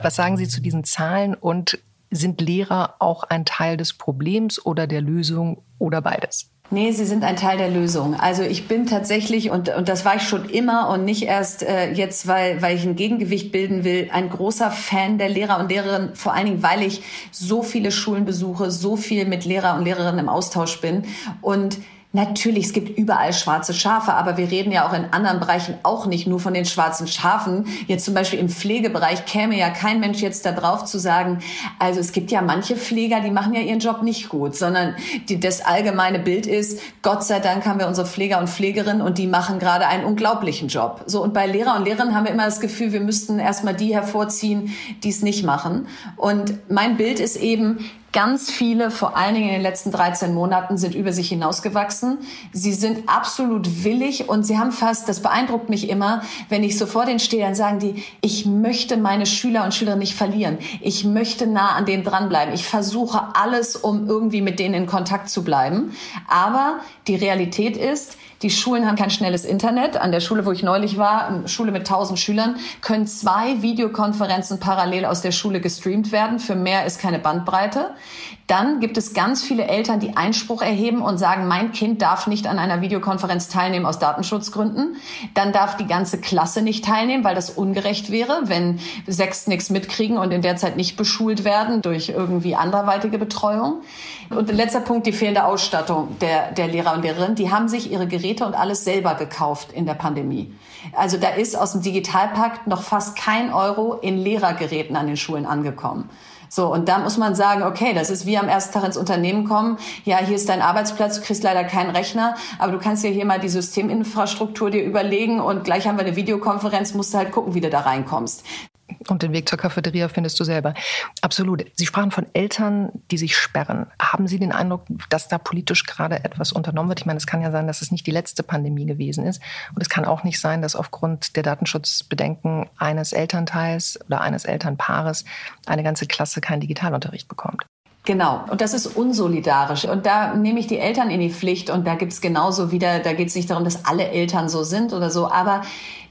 Was sagen Sie zu diesen Zahlen und sind Lehrer auch ein Teil des Problems oder der Lösung oder beides? Nee, sie sind ein Teil der Lösung. Also ich bin tatsächlich, und, und das war ich schon immer und nicht erst äh, jetzt, weil, weil ich ein Gegengewicht bilden will, ein großer Fan der Lehrer und Lehrerinnen, vor allen Dingen, weil ich so viele Schulen besuche, so viel mit Lehrer und Lehrerinnen im Austausch bin. Und Natürlich, es gibt überall schwarze Schafe, aber wir reden ja auch in anderen Bereichen auch nicht nur von den schwarzen Schafen. Jetzt zum Beispiel im Pflegebereich käme ja kein Mensch jetzt da drauf zu sagen, also es gibt ja manche Pfleger, die machen ja ihren Job nicht gut, sondern die, das allgemeine Bild ist, Gott sei Dank haben wir unsere Pfleger und Pflegerinnen und die machen gerade einen unglaublichen Job. So, und bei Lehrer und Lehrerinnen haben wir immer das Gefühl, wir müssten erstmal die hervorziehen, die es nicht machen. Und mein Bild ist eben, Ganz viele, vor allen Dingen in den letzten 13 Monaten, sind über sich hinausgewachsen. Sie sind absolut willig und sie haben fast, das beeindruckt mich immer, wenn ich so vor denen stehe, dann sagen die, ich möchte meine Schüler und Schülerinnen nicht verlieren. Ich möchte nah an denen dranbleiben. Ich versuche alles, um irgendwie mit denen in Kontakt zu bleiben. Aber die Realität ist, die Schulen haben kein schnelles Internet. An der Schule, wo ich neulich war, Schule mit 1000 Schülern, können zwei Videokonferenzen parallel aus der Schule gestreamt werden. Für mehr ist keine Bandbreite. Dann gibt es ganz viele Eltern, die Einspruch erheben und sagen, mein Kind darf nicht an einer Videokonferenz teilnehmen aus Datenschutzgründen. Dann darf die ganze Klasse nicht teilnehmen, weil das ungerecht wäre, wenn sechs nichts mitkriegen und in der Zeit nicht beschult werden durch irgendwie anderweitige Betreuung. Und letzter Punkt, die fehlende Ausstattung der, der Lehrer und Lehrerinnen. Die haben sich ihre Geräte und alles selber gekauft in der Pandemie. Also da ist aus dem Digitalpakt noch fast kein Euro in Lehrergeräten an den Schulen angekommen. So, und da muss man sagen, okay, das ist wie am ersten Tag ins Unternehmen kommen. Ja, hier ist dein Arbeitsplatz, du kriegst leider keinen Rechner, aber du kannst dir hier mal die Systeminfrastruktur dir überlegen und gleich haben wir eine Videokonferenz, musst du halt gucken, wie du da reinkommst. Und den Weg zur Cafeteria findest du selber. Absolut. Sie sprachen von Eltern, die sich sperren. Haben Sie den Eindruck, dass da politisch gerade etwas unternommen wird? Ich meine, es kann ja sein, dass es nicht die letzte Pandemie gewesen ist. Und es kann auch nicht sein, dass aufgrund der Datenschutzbedenken eines Elternteils oder eines Elternpaares eine ganze Klasse keinen Digitalunterricht bekommt. Genau, und das ist unsolidarisch. Und da nehme ich die Eltern in die Pflicht und da gibt es genauso wieder, da geht es nicht darum, dass alle Eltern so sind oder so, aber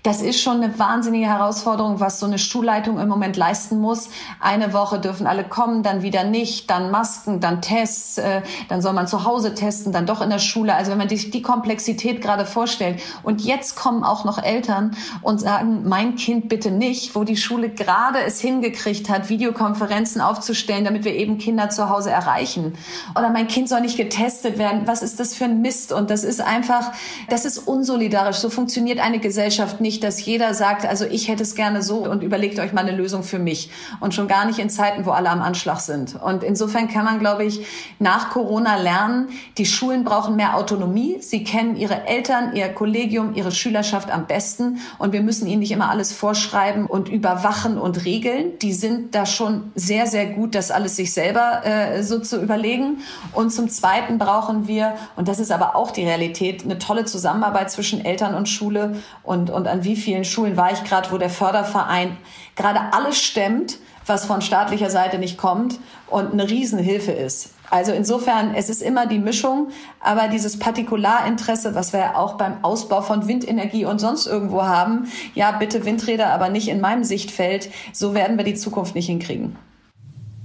das ist schon eine wahnsinnige Herausforderung, was so eine Schulleitung im Moment leisten muss. Eine Woche dürfen alle kommen, dann wieder nicht, dann Masken, dann Tests, äh, dann soll man zu Hause testen, dann doch in der Schule. Also wenn man sich die Komplexität gerade vorstellt und jetzt kommen auch noch Eltern und sagen, mein Kind bitte nicht, wo die Schule gerade es hingekriegt hat, Videokonferenzen aufzustellen, damit wir eben Kinder zu Hause erreichen. Oder mein Kind soll nicht getestet werden. Was ist das für ein Mist? Und das ist einfach, das ist unsolidarisch. So funktioniert eine Gesellschaft nicht nicht, dass jeder sagt, also ich hätte es gerne so und überlegt euch mal eine Lösung für mich. Und schon gar nicht in Zeiten, wo alle am Anschlag sind. Und insofern kann man, glaube ich, nach Corona lernen, die Schulen brauchen mehr Autonomie. Sie kennen ihre Eltern, ihr Kollegium, ihre Schülerschaft am besten. Und wir müssen ihnen nicht immer alles vorschreiben und überwachen und regeln. Die sind da schon sehr, sehr gut, das alles sich selber äh, so zu überlegen. Und zum Zweiten brauchen wir, und das ist aber auch die Realität, eine tolle Zusammenarbeit zwischen Eltern und Schule und, und an wie vielen Schulen war ich gerade, wo der Förderverein gerade alles stemmt, was von staatlicher Seite nicht kommt und eine Riesenhilfe ist. Also insofern, es ist immer die Mischung, aber dieses Partikularinteresse, was wir auch beim Ausbau von Windenergie und sonst irgendwo haben, ja, bitte Windräder, aber nicht in meinem Sichtfeld, so werden wir die Zukunft nicht hinkriegen.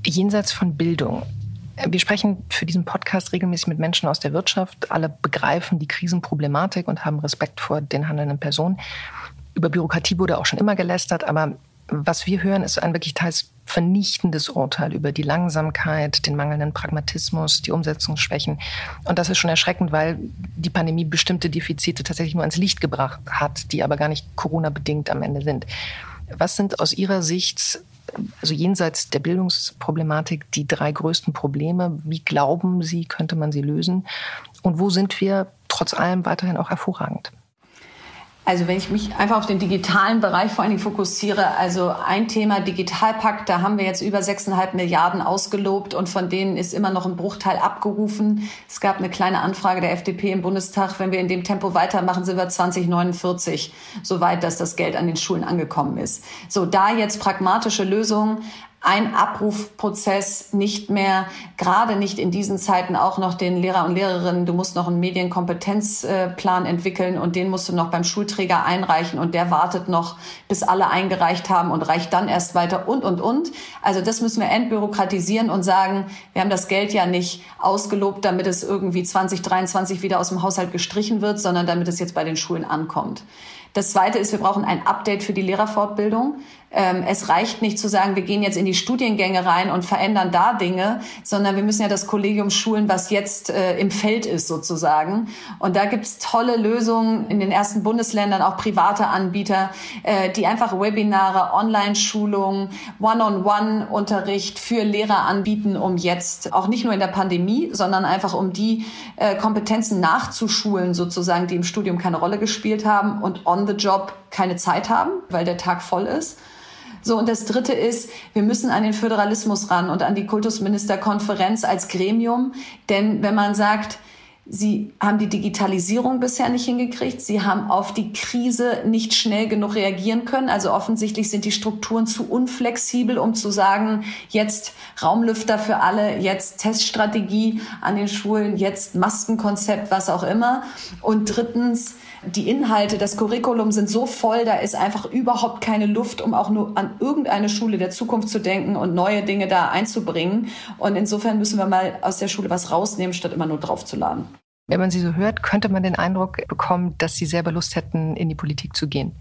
Jenseits von Bildung. Wir sprechen für diesen Podcast regelmäßig mit Menschen aus der Wirtschaft. Alle begreifen die Krisenproblematik und haben Respekt vor den handelnden Personen. Über Bürokratie wurde auch schon immer gelästert, aber was wir hören, ist ein wirklich teils vernichtendes Urteil über die Langsamkeit, den mangelnden Pragmatismus, die Umsetzungsschwächen. Und das ist schon erschreckend, weil die Pandemie bestimmte Defizite tatsächlich nur ans Licht gebracht hat, die aber gar nicht Corona-bedingt am Ende sind. Was sind aus Ihrer Sicht, also jenseits der Bildungsproblematik, die drei größten Probleme? Wie glauben Sie, könnte man sie lösen? Und wo sind wir trotz allem weiterhin auch hervorragend? Also wenn ich mich einfach auf den digitalen Bereich vor allen Dingen fokussiere, also ein Thema Digitalpakt, da haben wir jetzt über 6,5 Milliarden ausgelobt und von denen ist immer noch ein Bruchteil abgerufen. Es gab eine kleine Anfrage der FDP im Bundestag, wenn wir in dem Tempo weitermachen, sind wir 2049 soweit, dass das Geld an den Schulen angekommen ist. So, da jetzt pragmatische Lösungen, ein Abrufprozess nicht mehr, gerade nicht in diesen Zeiten auch noch den Lehrer und Lehrerinnen, du musst noch einen Medienkompetenzplan entwickeln und den musst du noch beim Schulträger einreichen und der wartet noch, bis alle eingereicht haben und reicht dann erst weiter und, und, und. Also das müssen wir entbürokratisieren und sagen, wir haben das Geld ja nicht ausgelobt, damit es irgendwie 2023 wieder aus dem Haushalt gestrichen wird, sondern damit es jetzt bei den Schulen ankommt. Das Zweite ist, wir brauchen ein Update für die Lehrerfortbildung. Ähm, es reicht nicht zu sagen, wir gehen jetzt in die Studiengänge rein und verändern da Dinge, sondern wir müssen ja das Kollegium schulen, was jetzt äh, im Feld ist sozusagen. Und da gibt's tolle Lösungen in den ersten Bundesländern, auch private Anbieter, äh, die einfach Webinare, Online-Schulungen, One-on-One-Unterricht für Lehrer anbieten, um jetzt auch nicht nur in der Pandemie, sondern einfach um die äh, Kompetenzen nachzuschulen sozusagen, die im Studium keine Rolle gespielt haben und on the job keine Zeit haben, weil der Tag voll ist. So, und das Dritte ist, wir müssen an den Föderalismus ran und an die Kultusministerkonferenz als Gremium. Denn wenn man sagt, Sie haben die Digitalisierung bisher nicht hingekriegt. Sie haben auf die Krise nicht schnell genug reagieren können. Also offensichtlich sind die Strukturen zu unflexibel, um zu sagen, jetzt Raumlüfter für alle, jetzt Teststrategie an den Schulen, jetzt Maskenkonzept, was auch immer. Und drittens, die Inhalte, das Curriculum sind so voll, da ist einfach überhaupt keine Luft, um auch nur an irgendeine Schule der Zukunft zu denken und neue Dinge da einzubringen. Und insofern müssen wir mal aus der Schule was rausnehmen, statt immer nur draufzuladen. Wenn man sie so hört, könnte man den Eindruck bekommen, dass sie selber Lust hätten, in die Politik zu gehen.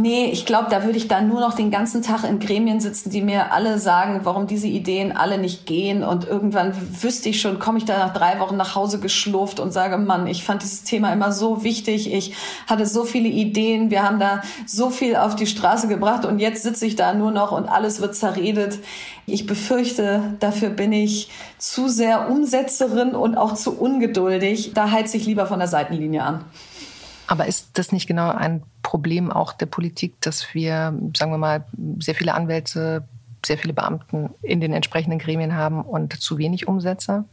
Nee, ich glaube, da würde ich dann nur noch den ganzen Tag in Gremien sitzen, die mir alle sagen, warum diese Ideen alle nicht gehen. Und irgendwann wüsste ich schon, komme ich da nach drei Wochen nach Hause geschlurft und sage, Mann, ich fand dieses Thema immer so wichtig. Ich hatte so viele Ideen. Wir haben da so viel auf die Straße gebracht und jetzt sitze ich da nur noch und alles wird zerredet. Ich befürchte, dafür bin ich zu sehr Umsetzerin und auch zu ungeduldig. Da heiz ich lieber von der Seitenlinie an. Aber ist das nicht genau ein Problem auch der Politik, dass wir, sagen wir mal, sehr viele Anwälte, sehr viele Beamten in den entsprechenden Gremien haben und zu wenig Umsetzer?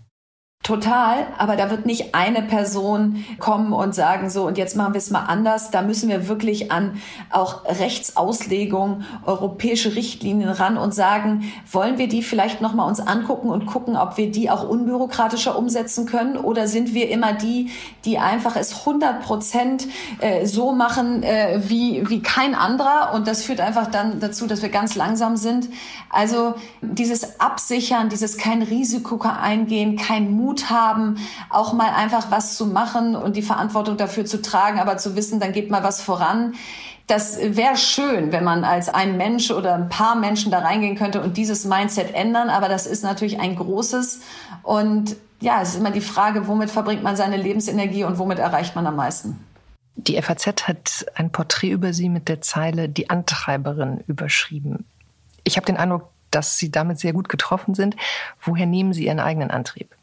Total, aber da wird nicht eine Person kommen und sagen, so, und jetzt machen wir es mal anders. Da müssen wir wirklich an auch Rechtsauslegung, europäische Richtlinien ran und sagen, wollen wir die vielleicht nochmal uns angucken und gucken, ob wir die auch unbürokratischer umsetzen können? Oder sind wir immer die, die einfach es 100 Prozent äh, so machen äh, wie, wie kein anderer? Und das führt einfach dann dazu, dass wir ganz langsam sind. Also dieses Absichern, dieses kein Risiko eingehen, kein Mut Mut haben, auch mal einfach was zu machen und die Verantwortung dafür zu tragen, aber zu wissen, dann geht mal was voran. Das wäre schön, wenn man als ein Mensch oder ein paar Menschen da reingehen könnte und dieses Mindset ändern. Aber das ist natürlich ein großes. Und ja, es ist immer die Frage, womit verbringt man seine Lebensenergie und womit erreicht man am meisten? Die FAZ hat ein Porträt über Sie mit der Zeile Die Antreiberin überschrieben. Ich habe den Eindruck, dass Sie damit sehr gut getroffen sind. Woher nehmen Sie Ihren eigenen Antrieb?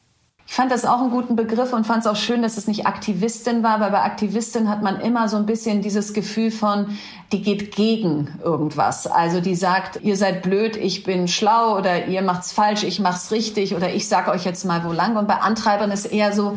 Ich fand das auch einen guten Begriff und fand es auch schön, dass es nicht Aktivistin war, weil bei Aktivistin hat man immer so ein bisschen dieses Gefühl von, die geht gegen irgendwas. Also die sagt, ihr seid blöd, ich bin schlau oder ihr macht's falsch, ich mach's richtig oder ich sag euch jetzt mal wo lang. Und bei Antreibern ist eher so,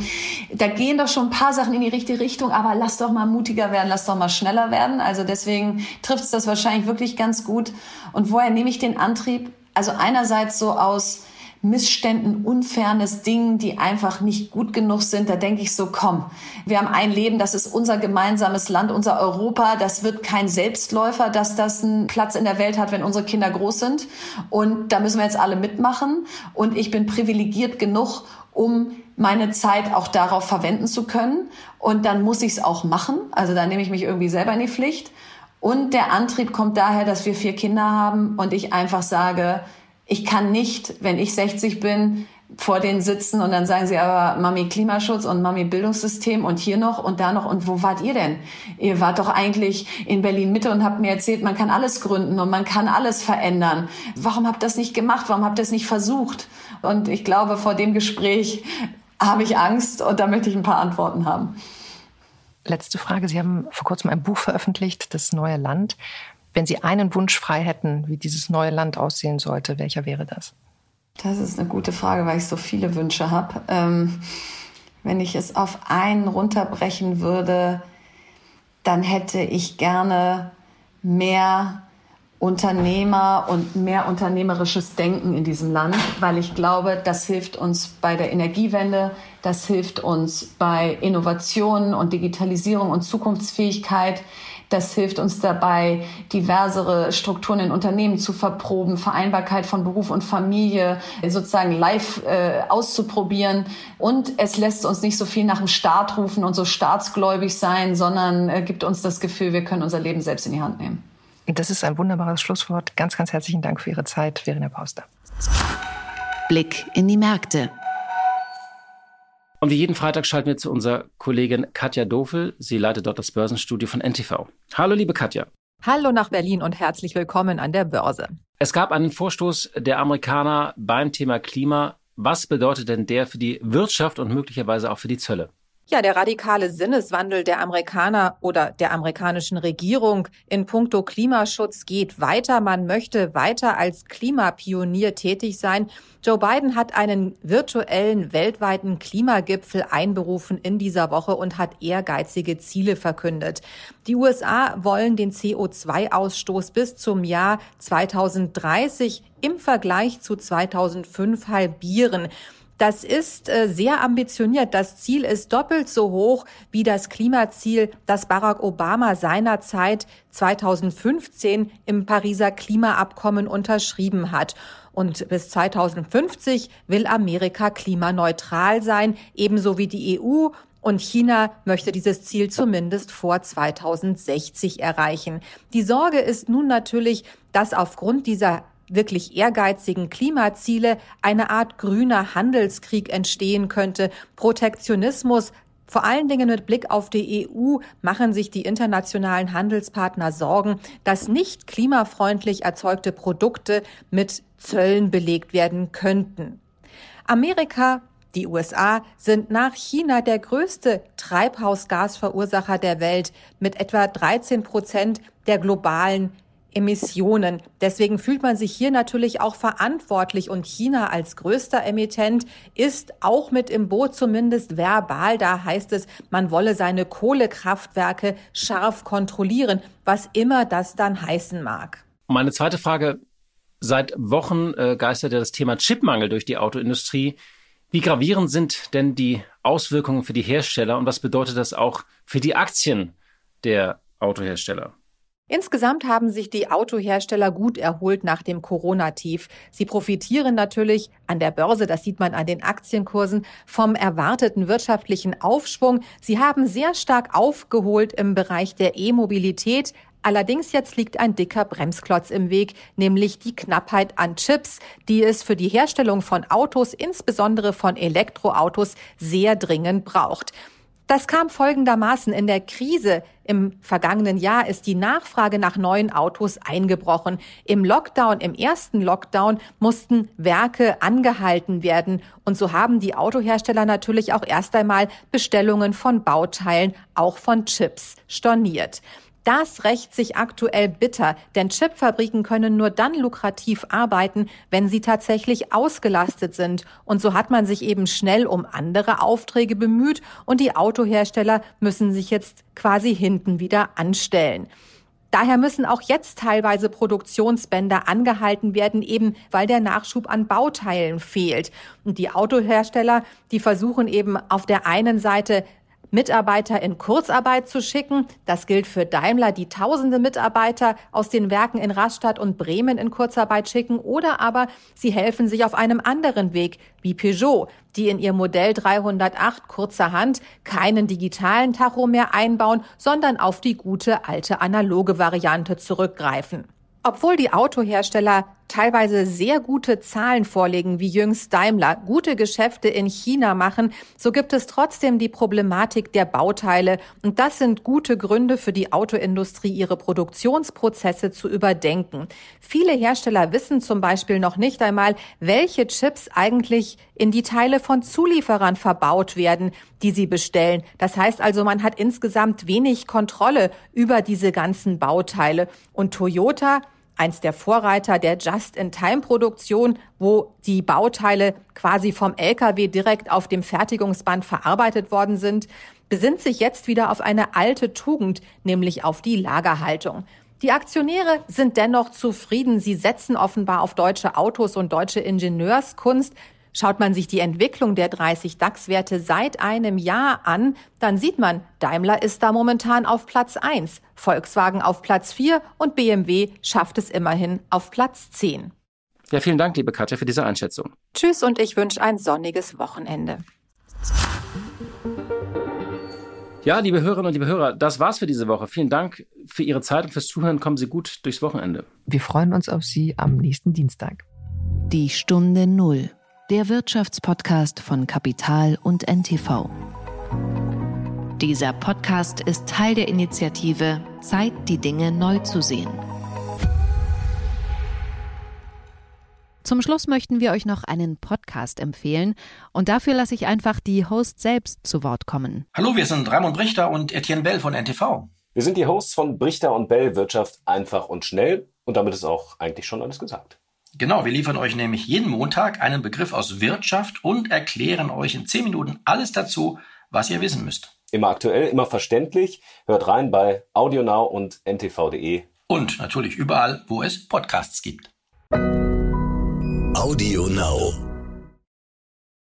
da gehen doch schon ein paar Sachen in die richtige Richtung, aber lass doch mal mutiger werden, lass doch mal schneller werden. Also deswegen trifft's das wahrscheinlich wirklich ganz gut. Und woher nehme ich den Antrieb? Also einerseits so aus, Missständen, unfairness Dingen, die einfach nicht gut genug sind, da denke ich so, komm, wir haben ein Leben, das ist unser gemeinsames Land, unser Europa, das wird kein Selbstläufer, dass das einen Platz in der Welt hat, wenn unsere Kinder groß sind. Und da müssen wir jetzt alle mitmachen. Und ich bin privilegiert genug, um meine Zeit auch darauf verwenden zu können. Und dann muss ich es auch machen. Also da nehme ich mich irgendwie selber in die Pflicht. Und der Antrieb kommt daher, dass wir vier Kinder haben und ich einfach sage, ich kann nicht, wenn ich 60 bin, vor denen sitzen und dann sagen sie aber Mami Klimaschutz und Mami Bildungssystem und hier noch und da noch und wo wart ihr denn? Ihr wart doch eigentlich in Berlin Mitte und habt mir erzählt, man kann alles gründen und man kann alles verändern. Warum habt ihr das nicht gemacht? Warum habt ihr es nicht versucht? Und ich glaube, vor dem Gespräch habe ich Angst und da möchte ich ein paar Antworten haben. Letzte Frage. Sie haben vor kurzem ein Buch veröffentlicht, Das neue Land. Wenn Sie einen Wunsch frei hätten, wie dieses neue Land aussehen sollte, welcher wäre das? Das ist eine gute Frage, weil ich so viele Wünsche habe. Ähm, wenn ich es auf einen runterbrechen würde, dann hätte ich gerne mehr Unternehmer und mehr unternehmerisches Denken in diesem Land, weil ich glaube, das hilft uns bei der Energiewende, das hilft uns bei Innovationen und Digitalisierung und Zukunftsfähigkeit. Das hilft uns dabei, diversere Strukturen in Unternehmen zu verproben, Vereinbarkeit von Beruf und Familie sozusagen live äh, auszuprobieren. Und es lässt uns nicht so viel nach dem Staat rufen und so staatsgläubig sein, sondern äh, gibt uns das Gefühl, wir können unser Leben selbst in die Hand nehmen. Das ist ein wunderbares Schlusswort. Ganz, ganz herzlichen Dank für Ihre Zeit, Verena Pauster. Blick in die Märkte. Und wie jeden Freitag schalten wir zu unserer Kollegin Katja Dofel. Sie leitet dort das Börsenstudio von NTV. Hallo, liebe Katja. Hallo nach Berlin und herzlich willkommen an der Börse. Es gab einen Vorstoß der Amerikaner beim Thema Klima. Was bedeutet denn der für die Wirtschaft und möglicherweise auch für die Zölle? Ja, der radikale Sinneswandel der Amerikaner oder der amerikanischen Regierung in puncto Klimaschutz geht weiter. Man möchte weiter als Klimapionier tätig sein. Joe Biden hat einen virtuellen weltweiten Klimagipfel einberufen in dieser Woche und hat ehrgeizige Ziele verkündet. Die USA wollen den CO2-Ausstoß bis zum Jahr 2030 im Vergleich zu 2005 halbieren. Das ist äh, sehr ambitioniert. Das Ziel ist doppelt so hoch wie das Klimaziel, das Barack Obama seinerzeit 2015 im Pariser Klimaabkommen unterschrieben hat. Und bis 2050 will Amerika klimaneutral sein, ebenso wie die EU. Und China möchte dieses Ziel zumindest vor 2060 erreichen. Die Sorge ist nun natürlich, dass aufgrund dieser wirklich ehrgeizigen Klimaziele eine Art grüner Handelskrieg entstehen könnte. Protektionismus vor allen Dingen mit Blick auf die EU machen sich die internationalen Handelspartner Sorgen, dass nicht klimafreundlich erzeugte Produkte mit Zöllen belegt werden könnten. Amerika die USA sind nach China der größte Treibhausgasverursacher der Welt mit etwa 13 Prozent der globalen Emissionen. Deswegen fühlt man sich hier natürlich auch verantwortlich und China als größter Emittent ist auch mit im Boot, zumindest verbal. Da heißt es, man wolle seine Kohlekraftwerke scharf kontrollieren, was immer das dann heißen mag. Meine zweite Frage. Seit Wochen äh, geistert ja das Thema Chipmangel durch die Autoindustrie. Wie gravierend sind denn die Auswirkungen für die Hersteller und was bedeutet das auch für die Aktien der Autohersteller? Insgesamt haben sich die Autohersteller gut erholt nach dem Corona-Tief. Sie profitieren natürlich an der Börse, das sieht man an den Aktienkursen, vom erwarteten wirtschaftlichen Aufschwung. Sie haben sehr stark aufgeholt im Bereich der E-Mobilität. Allerdings jetzt liegt ein dicker Bremsklotz im Weg, nämlich die Knappheit an Chips, die es für die Herstellung von Autos, insbesondere von Elektroautos, sehr dringend braucht. Das kam folgendermaßen. In der Krise im vergangenen Jahr ist die Nachfrage nach neuen Autos eingebrochen. Im Lockdown, im ersten Lockdown mussten Werke angehalten werden. Und so haben die Autohersteller natürlich auch erst einmal Bestellungen von Bauteilen, auch von Chips, storniert. Das rächt sich aktuell bitter, denn Chipfabriken können nur dann lukrativ arbeiten, wenn sie tatsächlich ausgelastet sind. Und so hat man sich eben schnell um andere Aufträge bemüht und die Autohersteller müssen sich jetzt quasi hinten wieder anstellen. Daher müssen auch jetzt teilweise Produktionsbänder angehalten werden, eben weil der Nachschub an Bauteilen fehlt. Und die Autohersteller, die versuchen eben auf der einen Seite Mitarbeiter in Kurzarbeit zu schicken. Das gilt für Daimler, die tausende Mitarbeiter aus den Werken in Rastatt und Bremen in Kurzarbeit schicken. Oder aber sie helfen sich auf einem anderen Weg, wie Peugeot, die in ihr Modell 308 kurzerhand keinen digitalen Tacho mehr einbauen, sondern auf die gute alte analoge Variante zurückgreifen. Obwohl die Autohersteller teilweise sehr gute Zahlen vorlegen, wie jüngst Daimler, gute Geschäfte in China machen, so gibt es trotzdem die Problematik der Bauteile. Und das sind gute Gründe für die Autoindustrie, ihre Produktionsprozesse zu überdenken. Viele Hersteller wissen zum Beispiel noch nicht einmal, welche Chips eigentlich in die Teile von Zulieferern verbaut werden, die sie bestellen. Das heißt also, man hat insgesamt wenig Kontrolle über diese ganzen Bauteile. Und Toyota eins der Vorreiter der Just-in-Time-Produktion, wo die Bauteile quasi vom LKW direkt auf dem Fertigungsband verarbeitet worden sind, besinnt sich jetzt wieder auf eine alte Tugend, nämlich auf die Lagerhaltung. Die Aktionäre sind dennoch zufrieden. Sie setzen offenbar auf deutsche Autos und deutsche Ingenieurskunst. Schaut man sich die Entwicklung der 30 DAX-Werte seit einem Jahr an, dann sieht man, Daimler ist da momentan auf Platz 1, Volkswagen auf Platz 4 und BMW schafft es immerhin auf Platz 10. Ja, vielen Dank, liebe Katja, für diese Einschätzung. Tschüss und ich wünsche ein sonniges Wochenende. Ja, liebe Hörerinnen und liebe Hörer, das war's für diese Woche. Vielen Dank für Ihre Zeit und fürs Zuhören. Kommen Sie gut durchs Wochenende. Wir freuen uns auf Sie am nächsten Dienstag. Die Stunde Null der Wirtschaftspodcast von Kapital und NTV. Dieser Podcast ist Teil der Initiative Zeit, die Dinge neu zu sehen. Zum Schluss möchten wir euch noch einen Podcast empfehlen und dafür lasse ich einfach die Hosts selbst zu Wort kommen. Hallo, wir sind Raimund Brichter und Etienne Bell von NTV. Wir sind die Hosts von Brichter und Bell Wirtschaft einfach und schnell und damit ist auch eigentlich schon alles gesagt. Genau, wir liefern euch nämlich jeden Montag einen Begriff aus Wirtschaft und erklären euch in 10 Minuten alles dazu, was ihr wissen müsst. Immer aktuell, immer verständlich. Hört rein bei AudioNow und ntv.de. Und natürlich überall, wo es Podcasts gibt. AudioNow.